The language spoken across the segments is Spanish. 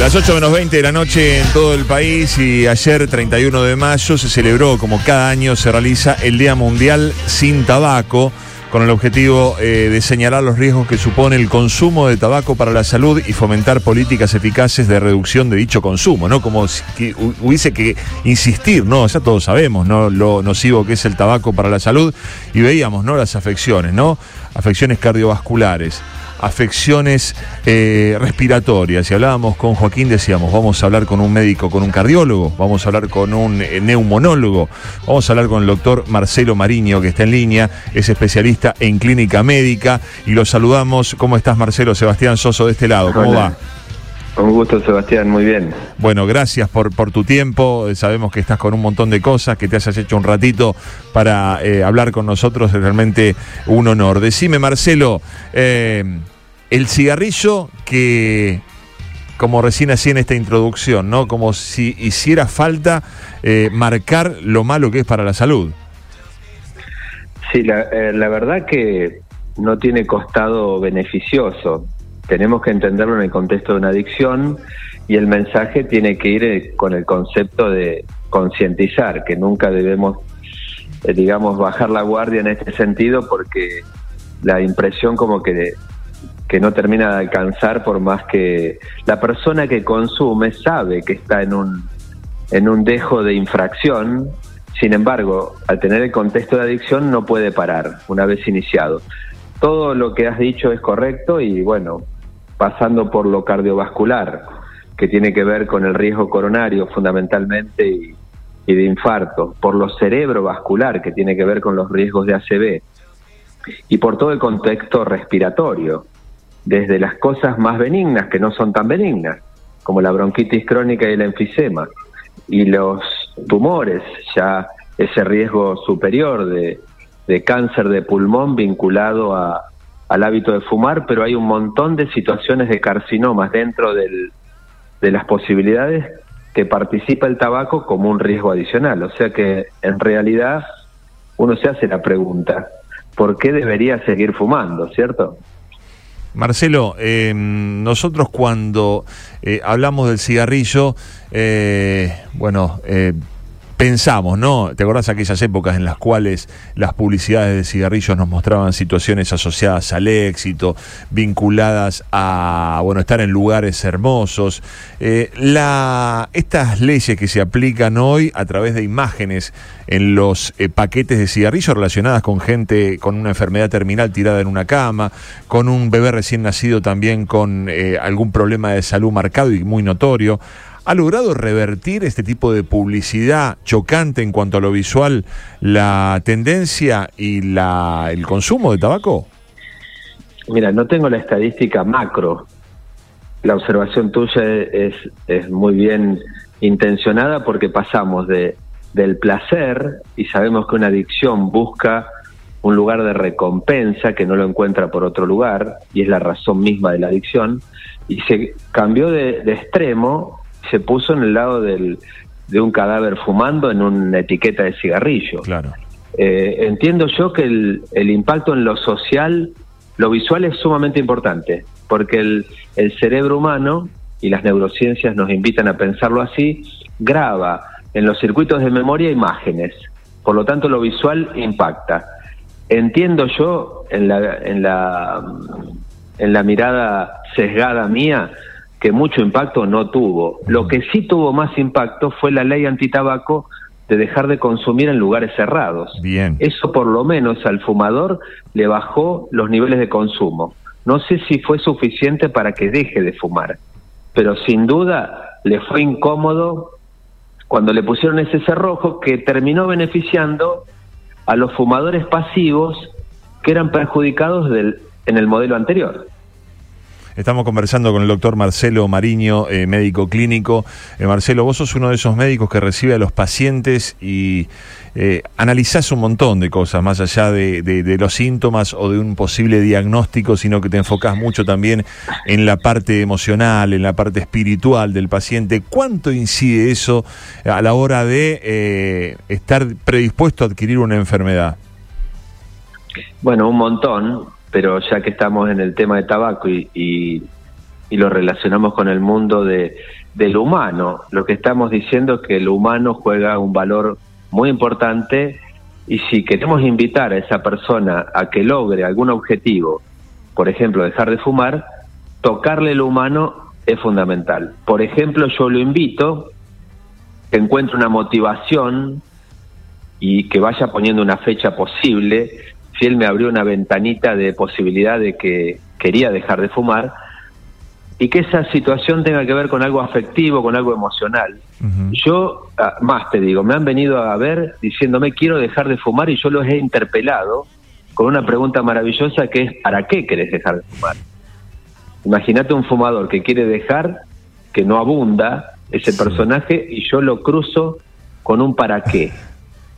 Las 8 menos 20 de la noche en todo el país y ayer 31 de mayo se celebró, como cada año se realiza, el Día Mundial sin Tabaco con el objetivo eh, de señalar los riesgos que supone el consumo de tabaco para la salud y fomentar políticas eficaces de reducción de dicho consumo, ¿no? Como si hubiese que insistir, ¿no? Ya todos sabemos, ¿no? Lo nocivo que es el tabaco para la salud y veíamos, ¿no? Las afecciones, ¿no? Afecciones cardiovasculares afecciones eh, respiratorias. Y hablábamos con Joaquín, decíamos, vamos a hablar con un médico, con un cardiólogo, vamos a hablar con un eh, neumonólogo, vamos a hablar con el doctor Marcelo Mariño, que está en línea, es especialista en clínica médica, y lo saludamos. ¿Cómo estás, Marcelo? Sebastián Soso de este lado, ¿cómo va? Un gusto, Sebastián, muy bien. Bueno, gracias por, por tu tiempo. Sabemos que estás con un montón de cosas, que te hayas hecho un ratito para eh, hablar con nosotros. Es realmente un honor. Decime, Marcelo, eh, el cigarrillo que, como recién hacía en esta introducción, ¿no? Como si hiciera falta eh, marcar lo malo que es para la salud. Sí, la, la verdad que no tiene costado beneficioso tenemos que entenderlo en el contexto de una adicción y el mensaje tiene que ir eh, con el concepto de concientizar, que nunca debemos, eh, digamos, bajar la guardia en este sentido porque la impresión como que, que no termina de alcanzar por más que la persona que consume sabe que está en un, en un dejo de infracción, sin embargo, al tener el contexto de adicción no puede parar una vez iniciado. Todo lo que has dicho es correcto y bueno, pasando por lo cardiovascular, que tiene que ver con el riesgo coronario fundamentalmente y, de infarto, por lo cerebrovascular, que tiene que ver con los riesgos de ACV, y por todo el contexto respiratorio, desde las cosas más benignas que no son tan benignas, como la bronquitis crónica y el enfisema, y los tumores, ya ese riesgo superior de, de cáncer de pulmón vinculado a, al hábito de fumar, pero hay un montón de situaciones de carcinomas dentro de las posibilidades que participa el tabaco como un riesgo adicional. O sea que en realidad uno se hace la pregunta, ¿por qué debería seguir fumando, cierto? Marcelo, eh, nosotros cuando eh, hablamos del cigarrillo, eh, bueno, pensamos, ¿no? ¿Te acordás aquellas épocas en las cuales las publicidades de cigarrillos nos mostraban situaciones asociadas al éxito, vinculadas a, bueno, estar en lugares hermosos? Eh, la, estas leyes que se aplican hoy a través de imágenes en los eh, paquetes de cigarrillos relacionadas con gente con una enfermedad terminal tirada en una cama, con un bebé recién nacido también con eh, algún problema de salud marcado y muy notorio, ¿Ha logrado revertir este tipo de publicidad chocante en cuanto a lo visual la tendencia y la, el consumo de tabaco? Mira, no tengo la estadística macro. La observación tuya es, es muy bien intencionada porque pasamos de, del placer y sabemos que una adicción busca un lugar de recompensa que no lo encuentra por otro lugar y es la razón misma de la adicción y se cambió de, de extremo se puso en el lado del, de un cadáver fumando en una etiqueta de cigarrillo. Claro. Eh, entiendo yo que el, el, impacto en lo social, lo visual es sumamente importante, porque el, el cerebro humano, y las neurociencias nos invitan a pensarlo así, graba en los circuitos de memoria imágenes, por lo tanto lo visual impacta. Entiendo yo en la, en la, en la mirada sesgada mía que mucho impacto no tuvo. Lo que sí tuvo más impacto fue la ley antitabaco de dejar de consumir en lugares cerrados. Bien. Eso por lo menos al fumador le bajó los niveles de consumo. No sé si fue suficiente para que deje de fumar, pero sin duda le fue incómodo cuando le pusieron ese cerrojo que terminó beneficiando a los fumadores pasivos que eran perjudicados del, en el modelo anterior. Estamos conversando con el doctor Marcelo Mariño, eh, médico clínico. Eh, Marcelo, vos sos uno de esos médicos que recibe a los pacientes y eh, analizás un montón de cosas, más allá de, los síntomas o de un posible diagnóstico, sino que te enfocás mucho también en la parte emocional, en la parte espiritual del paciente. ¿Cuánto incide eso a la hora de estar predispuesto a adquirir una enfermedad? Bueno, un montón pero ya que estamos en el tema de tabaco y, y lo relacionamos con el mundo de, del humano. Lo que estamos diciendo es que el humano juega un valor muy importante y si queremos invitar a esa persona a que logre algún objetivo, por ejemplo, dejar de fumar, tocarle lo humano es fundamental. Por ejemplo, yo lo invito que encuentre una motivación y que vaya poniendo una fecha posible. Si él me abrió una ventanita de posibilidad de que quería dejar de fumar, y que esa situación tenga que ver con algo afectivo, con algo emocional. Yo, ah, más te digo, me han venido a ver diciéndome quiero dejar de fumar y yo los he interpelado con una pregunta maravillosa que es ¿para qué querés dejar de fumar? Imagínate un fumador que quiere dejar, que no abunda ese personaje y yo lo cruzo con un para qué.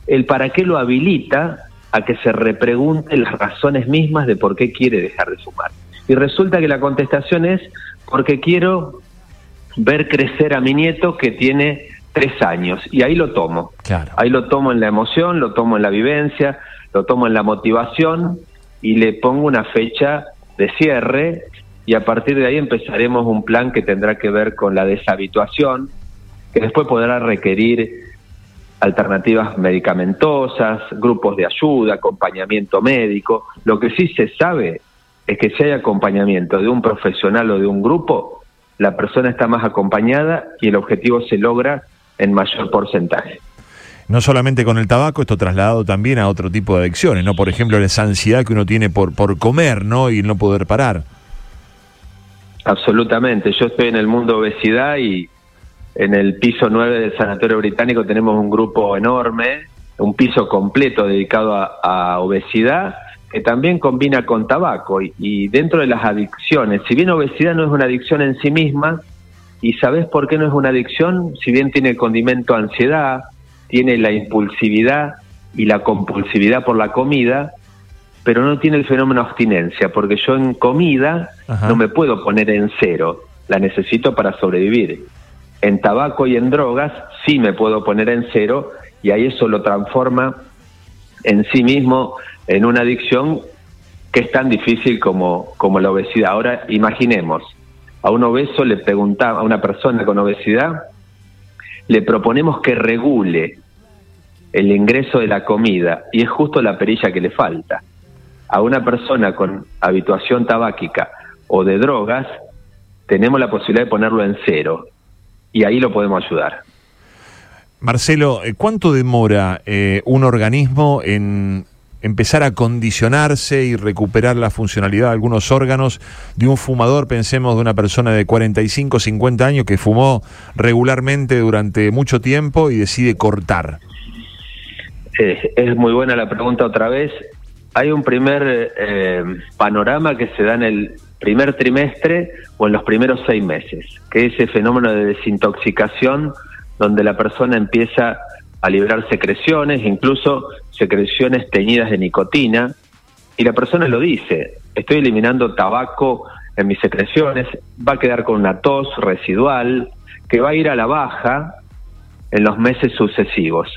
El para qué lo habilita a que se repregunte las razones mismas de por qué quiere dejar de fumar. Y resulta que la contestación es porque quiero ver crecer a mi nieto que tiene tres años y ahí lo tomo. Ahí lo tomo en la emoción, lo tomo en la vivencia, lo tomo en la motivación y le pongo una fecha de cierre y a partir de ahí empezaremos un plan que tendrá que ver con la deshabituación, que después podrá requerir alternativas medicamentosas, grupos de ayuda, acompañamiento médico. Lo que sí se sabe es que si hay acompañamiento de un profesional o de un grupo, la persona está más acompañada y el objetivo se logra en mayor porcentaje. No solamente con el tabaco, esto trasladado también a otro tipo de adicciones, ¿no? Por ejemplo, esa ansiedad que uno tiene por, por comer, ¿no? Y no poder parar. Absolutamente. Yo estoy en el mundo obesidad y en el piso 9 del Sanatorio Británico tenemos un grupo enorme, un piso completo dedicado a obesidad que también combina con tabaco. Y, dentro de las adicciones, si bien obesidad no es una adicción en sí misma, y sabes por qué no es una adicción, si bien tiene el condimento ansiedad, tiene la impulsividad y la compulsividad por la comida, pero no tiene el fenómeno abstinencia, porque yo en comida no me puedo poner en cero, la necesito para sobrevivir. En tabaco y en drogas sí me puedo poner en cero y ahí eso lo transforma en sí mismo en una adicción que es tan difícil como, como la obesidad. Ahora imaginemos, a un obeso le preguntamos, a una persona con obesidad, le proponemos que regule el ingreso de la comida y es justo la perilla que le falta. A una persona con habituación tabáquica o de drogas, tenemos la posibilidad de ponerlo en cero y ahí lo podemos ayudar. Marcelo, ¿cuánto demora eh, un organismo en empezar a condicionarse y recuperar la funcionalidad de algunos órganos de un fumador, pensemos de una persona de 45, 50 años que fumó regularmente durante mucho tiempo y decide cortar? es muy buena la pregunta otra vez. Hay un primer eh, panorama que se da en el primer trimestre o en los primeros seis meses, que es ese fenómeno de desintoxicación donde la persona empieza a liberar secreciones, incluso secreciones teñidas de nicotina, y la persona lo dice, estoy eliminando tabaco en mis secreciones, va a quedar con una tos residual que va a ir a la baja en los meses sucesivos.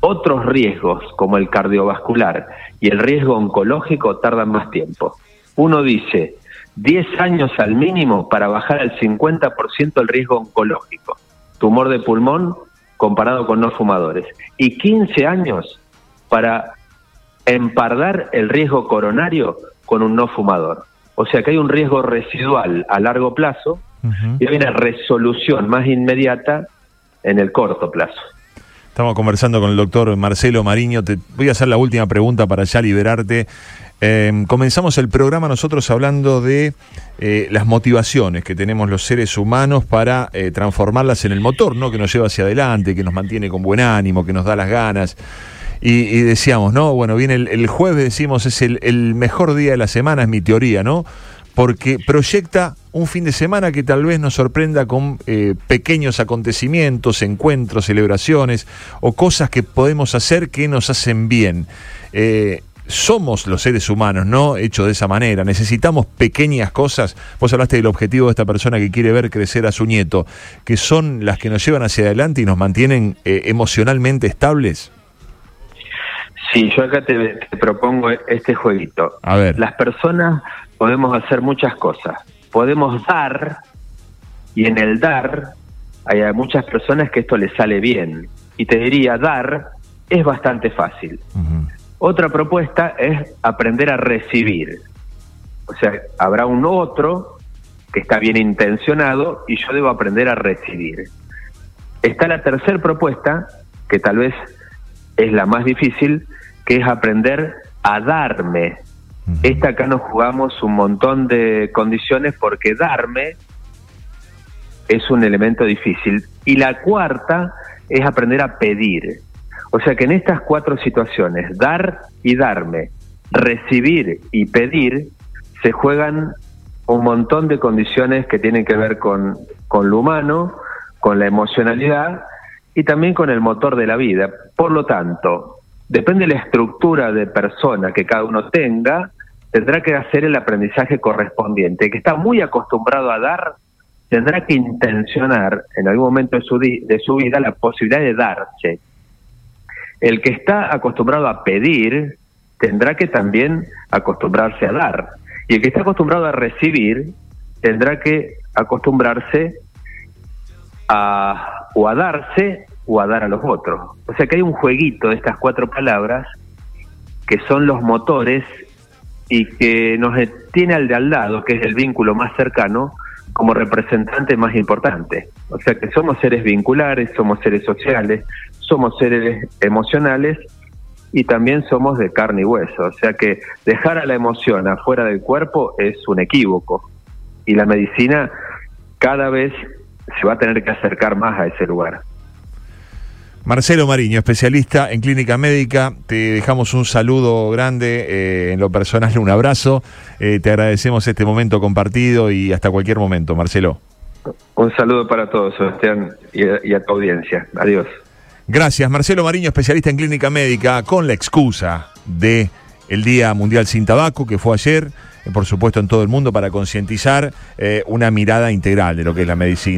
Otros riesgos, como el cardiovascular y el riesgo oncológico, tardan más tiempo. Uno dice, 10 años al mínimo para bajar al 50% el riesgo oncológico. Tumor de pulmón, comparado con no fumadores. Y 15 años para empardar el riesgo coronario con un no fumador. O sea que hay un riesgo residual a largo plazo y hay una resolución más inmediata en el corto plazo. Estamos conversando con el doctor Marcelo Mariño. Te voy a hacer la última pregunta para ya liberarte. Em, comenzamos el programa nosotros hablando de eh, las motivaciones que tenemos los seres humanos para eh, transformarlas en el motor, ¿no? Que nos lleva hacia adelante, que nos mantiene con buen ánimo, que nos da las ganas. Y, decíamos, ¿no? Bueno, viene el, jueves, decimos, es el, el, mejor día de la semana, es mi teoría, ¿no? Porque proyecta un fin de semana que tal vez nos sorprenda con eh, pequeños acontecimientos, encuentros, celebraciones o cosas que podemos hacer que nos hacen bien somos los seres humanos, ¿no? Hechos de esa manera. Necesitamos pequeñas cosas. Vos hablaste del objetivo de esta persona que quiere ver crecer a su nieto, que son las que nos llevan hacia adelante y nos mantienen eh, emocionalmente estables. Sí, yo acá te, propongo este jueguito. A ver. Las personas podemos hacer muchas cosas. Podemos dar Y en el dar, hay a muchas personas que esto les sale bien. Y te diría, dar es bastante fácil. Otra propuesta es aprender a recibir. O sea, habrá un otro que está bien intencionado y yo debo aprender a recibir. Está la tercera propuesta, que tal vez es la más difícil, que es aprender a darme. Esta acá nos jugamos un montón de condiciones porque darme es un elemento difícil. Y la cuarta es aprender a pedir. O sea que en estas cuatro situaciones, dar y darme, recibir y pedir, se juegan un montón de condiciones que tienen que ver con, con lo humano, con la emocionalidad y también con el motor de la vida. Por lo tanto, depende de la estructura de persona que cada uno tenga, tendrá que hacer el aprendizaje correspondiente. Que está muy acostumbrado a dar, tendrá que intencionar en algún momento de su, de su vida la posibilidad de darse. El que está acostumbrado a pedir, tendrá que también acostumbrarse a dar. Y el que está acostumbrado a recibir, tendrá que acostumbrarse a o a darse o a dar a los otros. O sea que hay un jueguito de estas cuatro palabras que son los motores y que nos tiene al de al lado, que es el vínculo más cercano, como representante más importante. O sea que somos seres vinculares, somos seres sociales, somos seres emocionales y también somos de carne y hueso. O sea que dejar a la emoción afuera del cuerpo es un equívoco. Y la medicina cada vez se va a tener que acercar más a ese lugar. Marcelo Mariño, especialista en clínica médica, te dejamos un saludo grande, eh, en lo personal un abrazo, eh, te agradecemos este momento compartido y hasta cualquier momento, Marcelo. Un saludo para todos, Sebastián, y y a tu audiencia. Adiós. Gracias, Marcelo Mariño, especialista en clínica médica, con la excusa de el Día Mundial Sin Tabaco, que fue ayer, eh, por supuesto en todo el mundo, para concientizar una mirada integral de lo que es la medicina.